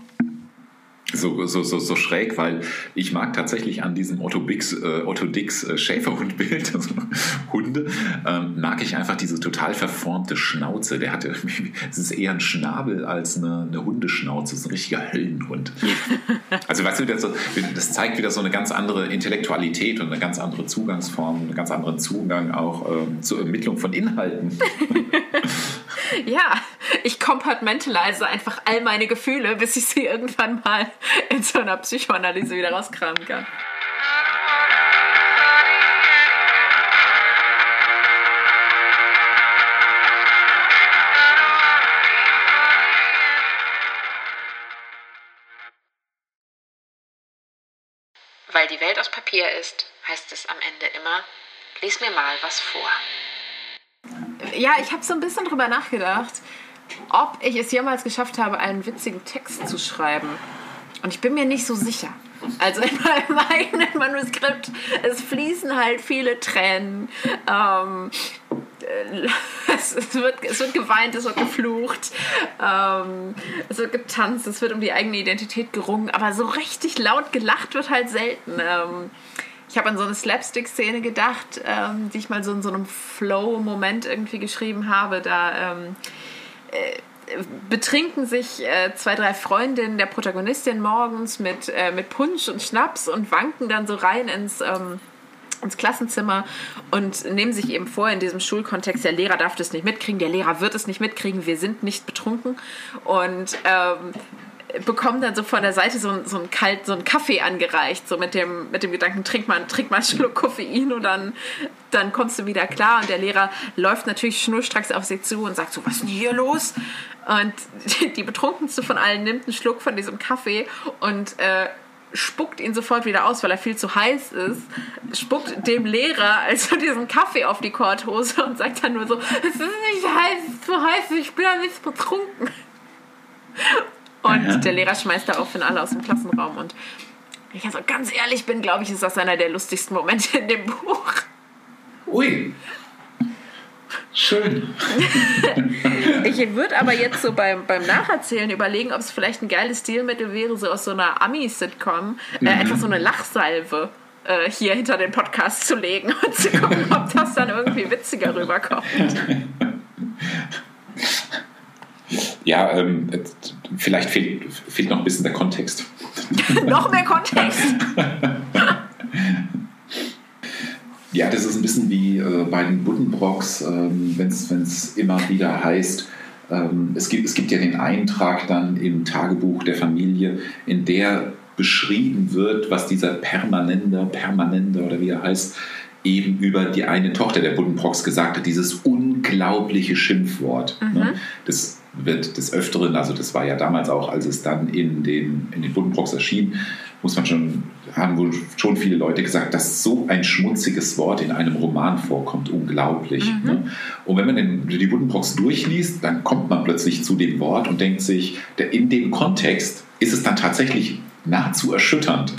So, so, so, so schräg, weil ich mag tatsächlich an diesem Otto, Bix, äh, Otto Dix äh, Schäferhundbild, also [laughs] Hunde, ähm, mag ich einfach diese total verformte Schnauze. Der hatte, [laughs] es ist eher ein Schnabel als eine, eine Hundeschnauze, so ein richtiger Höllenhund. [laughs] Also weißt du, das, das zeigt wieder so eine ganz andere Intellektualität und eine ganz andere Zugangsform, einen ganz anderen Zugang auch ähm, zur Ermittlung von Inhalten.
Ja, ich compartmentalise einfach all meine Gefühle, bis ich sie irgendwann mal in so einer Psychoanalyse wieder rauskramen kann.
Weil die Welt aus Papier ist, heißt es am Ende immer, lies mir mal was vor.
Ja, ich habe so ein bisschen drüber nachgedacht, ob ich es jemals geschafft habe, einen witzigen Text zu schreiben. Und ich bin mir nicht so sicher. Also in meinem [laughs] eigenen Manuskript, es fließen halt viele Tränen. Ähm, äh, [laughs] es, es, wird, es wird geweint, es wird geflucht, ähm, es wird getanzt, es wird um die eigene Identität gerungen, aber so richtig laut gelacht wird halt selten. Ähm, ich habe an so eine Slapstick-Szene gedacht, ähm, die ich mal so in so einem Flow-Moment irgendwie geschrieben habe. Da ähm, äh, betrinken sich äh, zwei, drei Freundinnen der Protagonistin morgens mit, äh, mit Punsch und Schnaps und wanken dann so rein ins. Ähm, ins Klassenzimmer und nehmen sich eben vor, in diesem Schulkontext, der Lehrer darf das nicht mitkriegen, der Lehrer wird es nicht mitkriegen, wir sind nicht betrunken und ähm, bekommen dann so von der Seite so, ein- so einen kalt, so einen Kaffee angereicht, so mit dem, mit dem Gedanken, trink mal, trink mal einen Schluck Koffein und dann, dann kommst du wieder klar. Und der Lehrer läuft natürlich schnurstracks auf sie zu und sagt so, was ist denn hier los? Und die, [laughs] die Betrunkenste von allen nimmt einen Schluck von diesem Kaffee und äh, spuckt ihn sofort wieder aus, weil er viel zu heiß ist, spuckt dem Lehrer also diesen Kaffee auf die Korthose und sagt dann nur so, es ist nicht heiß, es ist zu heiß, ich bin ja nicht betrunken. Und
Ja.
der Lehrer schmeißt daraufhin alle aus dem Klassenraum. Und ich also ganz ehrlich bin, glaube ich, ist das einer der lustigsten Momente in dem Buch.
Ui. Schön. [laughs]
Ich würde aber jetzt so beim, beim Nacherzählen überlegen, ob es vielleicht ein geiles Stilmittel wäre, so aus so einer Ami-Sitcom, äh, einfach so eine Lachsalve äh, hier hinter den Podcast zu legen und zu gucken, [laughs] ob das dann irgendwie witziger rüberkommt.
Ja, ähm, vielleicht fehlt, fehlt noch ein bisschen der Kontext. [laughs]
Noch mehr Kontext. [laughs]
Ja, das ist ein bisschen wie äh, bei den Buddenbrocks, ähm, wenn es immer wieder heißt, ähm, es, gibt, es gibt ja den Eintrag dann im Tagebuch der Familie, in der beschrieben wird, was dieser Permanenter, Permanenter oder wie er heißt, eben über die eine Tochter der Buddenbrocks gesagt hat, dieses unglaubliche Schimpfwort. Ne? Das wird des Öfteren, also das war ja damals auch, als es dann in den, in den Buddenbrocks erschien, muss man schon, haben wohl schon viele Leute gesagt, dass so ein schmutziges Wort in einem Roman vorkommt. Unglaublich. Ne? Und wenn man den, die Buddenbrocks durchliest, dann kommt man plötzlich zu dem Wort und denkt sich, der, in dem Kontext ist es dann tatsächlich nahezu erschütternd.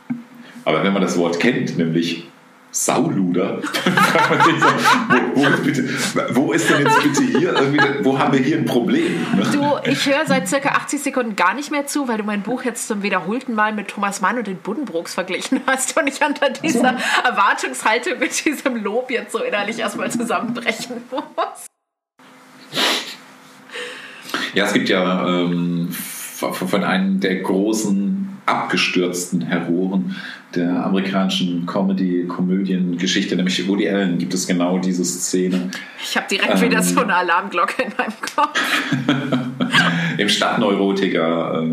[laughs] Aber wenn man das Wort kennt, nämlich Sauluder, [laughs] wo, wo, ist bitte, wo ist denn jetzt bitte hier, irgendwie, wo haben wir hier ein Problem? ne?
Du, ich höre seit circa 80 Sekunden gar nicht mehr zu, weil du mein Buch jetzt zum wiederholten Mal mit Thomas Mann und den Buddenbrooks verglichen hast und ich unter dieser Erwartungshaltung mit diesem Lob jetzt so innerlich erstmal zusammenbrechen muss.
Ja, es gibt ja ähm, von einem der großen abgestürzten Heroen der amerikanischen Comedy-Komödien-Geschichte, nämlich Woody Allen, gibt es genau diese Szene.
Ich habe direkt
Ähm.
wieder so eine Alarmglocke in meinem Kopf. [laughs]
Im Stadtneurotiker äh,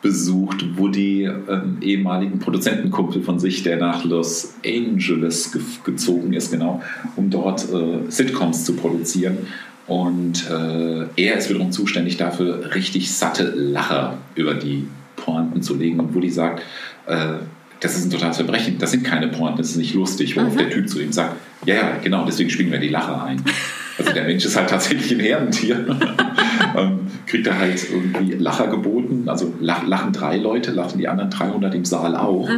besucht Woody einen ehemaligen Produzentenkumpel von sich, der nach Los Angeles ge gezogen ist, genau, um dort äh, Sitcoms zu produzieren. Und äh, er ist wiederum zuständig dafür, richtig satte Lacher über die Pointen zu legen. Und Woody sagt, äh, das ist ein totales Verbrechen, das sind keine Pointen, das ist nicht lustig. Worauf der Typ zu ihm sagt, ja, ja, genau, deswegen spielen wir die Lacher ein. Also der Mensch ist halt tatsächlich ein Herdentier. [laughs] ähm, kriegt er halt irgendwie Lacher geboten. Also lach, lachen drei Leute, lachen die anderen 300 im Saal auch.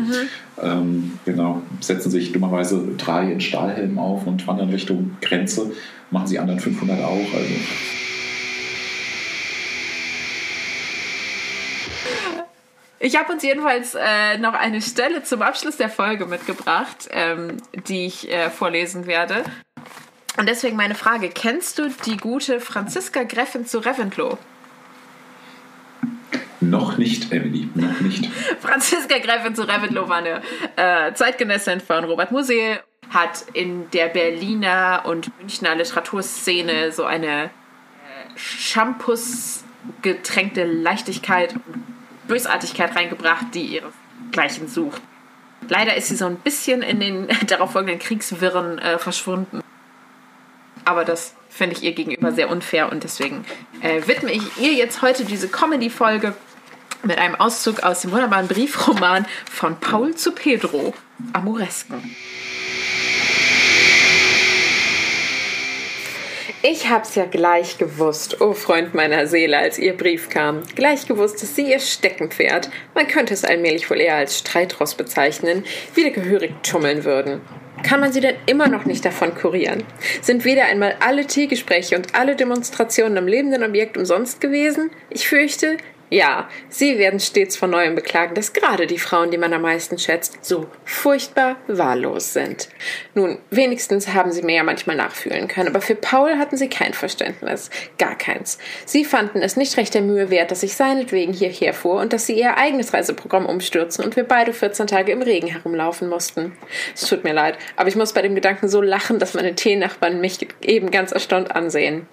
Ähm, genau, setzen sich dummerweise drei in Stahlhelm auf und wandern Richtung Grenze. Machen sie anderen 500 auch. Also
Ich habe uns jedenfalls äh, noch eine Stelle zum Abschluss der Folge mitgebracht, ähm, die ich äh, vorlesen werde. Und deswegen meine Frage: Kennst du die gute Franziska Gräfin zu Reventlow?
noch nicht, Emily, noch nicht. [laughs]
Franziska Gräfin zu Reventlow war eine äh, Zeitgenössin von Robert Musil, hat in der Berliner und Münchner Literaturszene so eine äh, Shampoos-getränkte Leichtigkeit und Bösartigkeit reingebracht, die ihresgleichen sucht. Leider ist sie so ein bisschen in den [laughs] darauf folgenden Kriegswirren äh, verschwunden. Aber das finde ich ihr gegenüber sehr unfair und deswegen äh, widme ich ihr jetzt heute diese Comedy-Folge mit einem Auszug aus dem wunderbaren Briefroman von Paul zu Pedro, Amoresken. Ich hab's ja gleich gewusst, oh Freund meiner Seele, als ihr Brief kam. Gleich gewusst, dass sie ihr Steckenpferd, man könnte es allmählich wohl eher als Streitross bezeichnen, wieder gehörig tummeln würden. Kann man sie denn immer noch nicht davon kurieren? Sind weder einmal alle Teegespräche und alle Demonstrationen am lebenden Objekt umsonst gewesen? Ich fürchte, ja, sie werden stets von neuem beklagen, dass gerade die Frauen, die man am meisten schätzt, so furchtbar wahllos sind. Nun, wenigstens haben sie mir ja manchmal nachfühlen können, aber für Paul hatten sie kein Verständnis. Gar keins. Sie fanden es nicht recht der Mühe wert, dass ich seinetwegen hierher fuhr und dass sie ihr eigenes Reiseprogramm umstürzen und wir beide 14 Tage im Regen herumlaufen mussten. Es tut mir leid, aber ich muss bei dem Gedanken so lachen, dass meine Teenachbarn mich eben ganz erstaunt ansehen.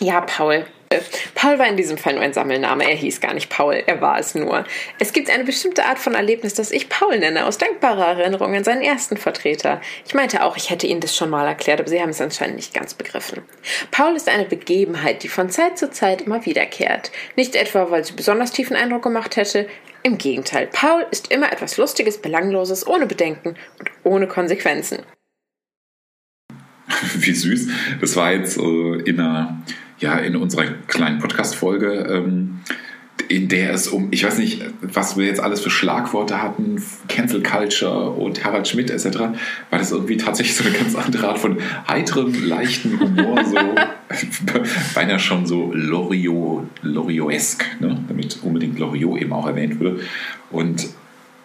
Ja, Paul. Äh, Paul war in diesem Fall nur ein Sammelname. Er hieß gar nicht Paul, er war es nur. Es gibt eine bestimmte Art von Erlebnis, das ich Paul nenne, aus dankbarer Erinnerung an seinen ersten Vertreter. Ich meinte auch, ich hätte Ihnen das schon mal erklärt, aber Sie haben es anscheinend nicht ganz begriffen. Paul ist eine Begebenheit, die von Zeit zu Zeit immer wiederkehrt. Nicht etwa, weil sie besonders tiefen Eindruck gemacht hätte. Im Gegenteil, Paul ist immer etwas Lustiges, Belangloses, ohne Bedenken und ohne Konsequenzen. [laughs]
Wie süß. Das war jetzt äh, in, einer, ja, in unserer kleinen Podcast-Folge, ähm, in der es um, ich weiß nicht, was wir jetzt alles für Schlagworte hatten, Cancel Culture und Harald Schmidt etc., war das irgendwie tatsächlich so eine ganz andere Art von heiterem, leichten Humor, so [laughs] beinahe schon so Loriot, Loriot-esk, ne? damit unbedingt Loriot eben auch erwähnt wurde. Und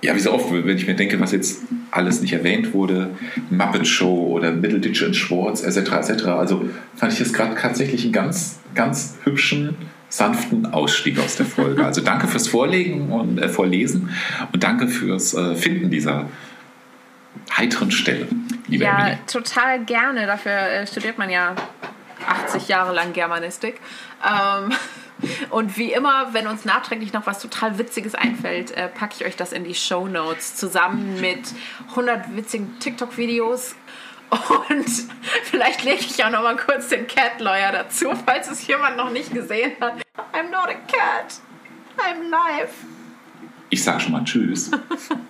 ja, wie so oft, wenn ich mir denke, was jetzt alles nicht erwähnt wurde, Muppet Show oder Middleditch und Schwartz etc. etc. Also fand ich das gerade tatsächlich einen ganz, ganz hübschen, sanften Ausstieg aus der Folge. Also danke fürs Vorlegen und äh, Vorlesen und danke fürs äh, Finden dieser heiteren Stelle, liebe
Ja,
Emily.
total gerne. Dafür äh, studiert man ja 80 Jahre lang Germanistik. Ähm, [laughs] und wie immer, wenn uns nachträglich noch was total Witziges einfällt, äh, packe ich euch das in die Show Notes zusammen mit 100 witzigen TikTok-Videos. Und [laughs] vielleicht lege ich auch noch mal kurz den Cat Lawyer dazu, falls es jemand noch nicht gesehen hat. I'm not a cat. I'm live.
Ich sag schon mal Tschüss.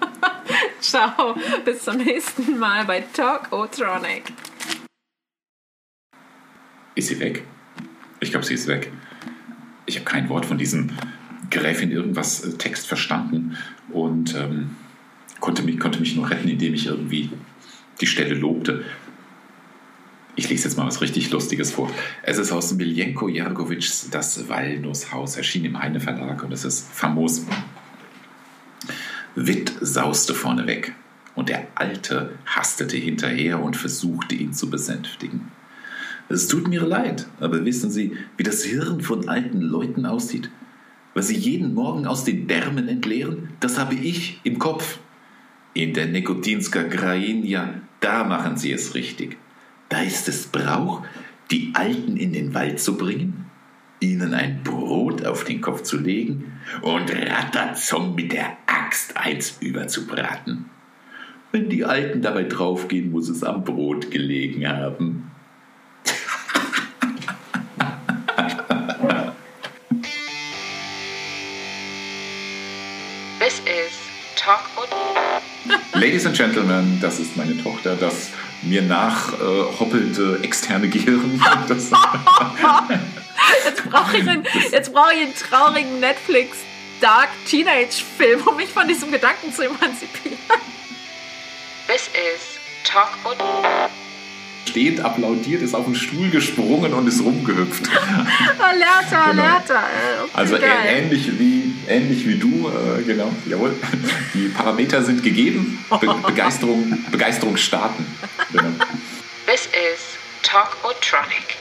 [laughs]
Ciao. Bis zum nächsten Mal bei Talk Otronic.
Ist sie weg? Ich glaube, sie ist weg. Ich habe kein Wort von diesem Gräfin irgendwas äh, Text verstanden und ähm, konnte, mich, konnte mich nur retten, indem ich irgendwie die Stelle lobte. Ich lese jetzt mal was richtig Lustiges vor. Es ist aus Miljenko Jergowitschs Das Walnusshaus, erschien im Heine Verlag und es ist famos. Witt sauste vorneweg und der Alte hastete hinterher und versuchte ihn zu besänftigen. Es tut mir leid, aber wissen Sie, wie das Hirn von alten Leuten aussieht? Was sie jeden Morgen aus den Därmen entleeren, das habe ich im Kopf. In der Nekotinsker Grainja, da machen sie es richtig. Da ist es Brauch, die Alten in den Wald zu bringen, ihnen ein Brot auf den Kopf zu legen und Ratazong mit der Axt eins überzubraten. Wenn die Alten dabei draufgehen, muss es am Brot gelegen haben.
Und
Ladies and Gentlemen, das ist meine Tochter, das mir nachhoppelte äh, externe Gehirn. Das,
Jetzt brauche ich, einen- jetzt brauche ich einen traurigen Netflix Dark Teenage Film, um mich von diesem Gedanken zu emanzipieren.
This is Talk und
Steht, applaudiert, ist auf den Stuhl gesprungen und ist rumgehüpft. [laughs]
Alerta,
Genau.
Alerta. Äh, okay,
Also ä-
geil.
ähnlich wie, ähnlich wie du, äh, genau, jawohl. Die Parameter sind gegeben. Be [laughs] Begeisterung, Begeisterung starten. Genau.
This is Talk Otronic.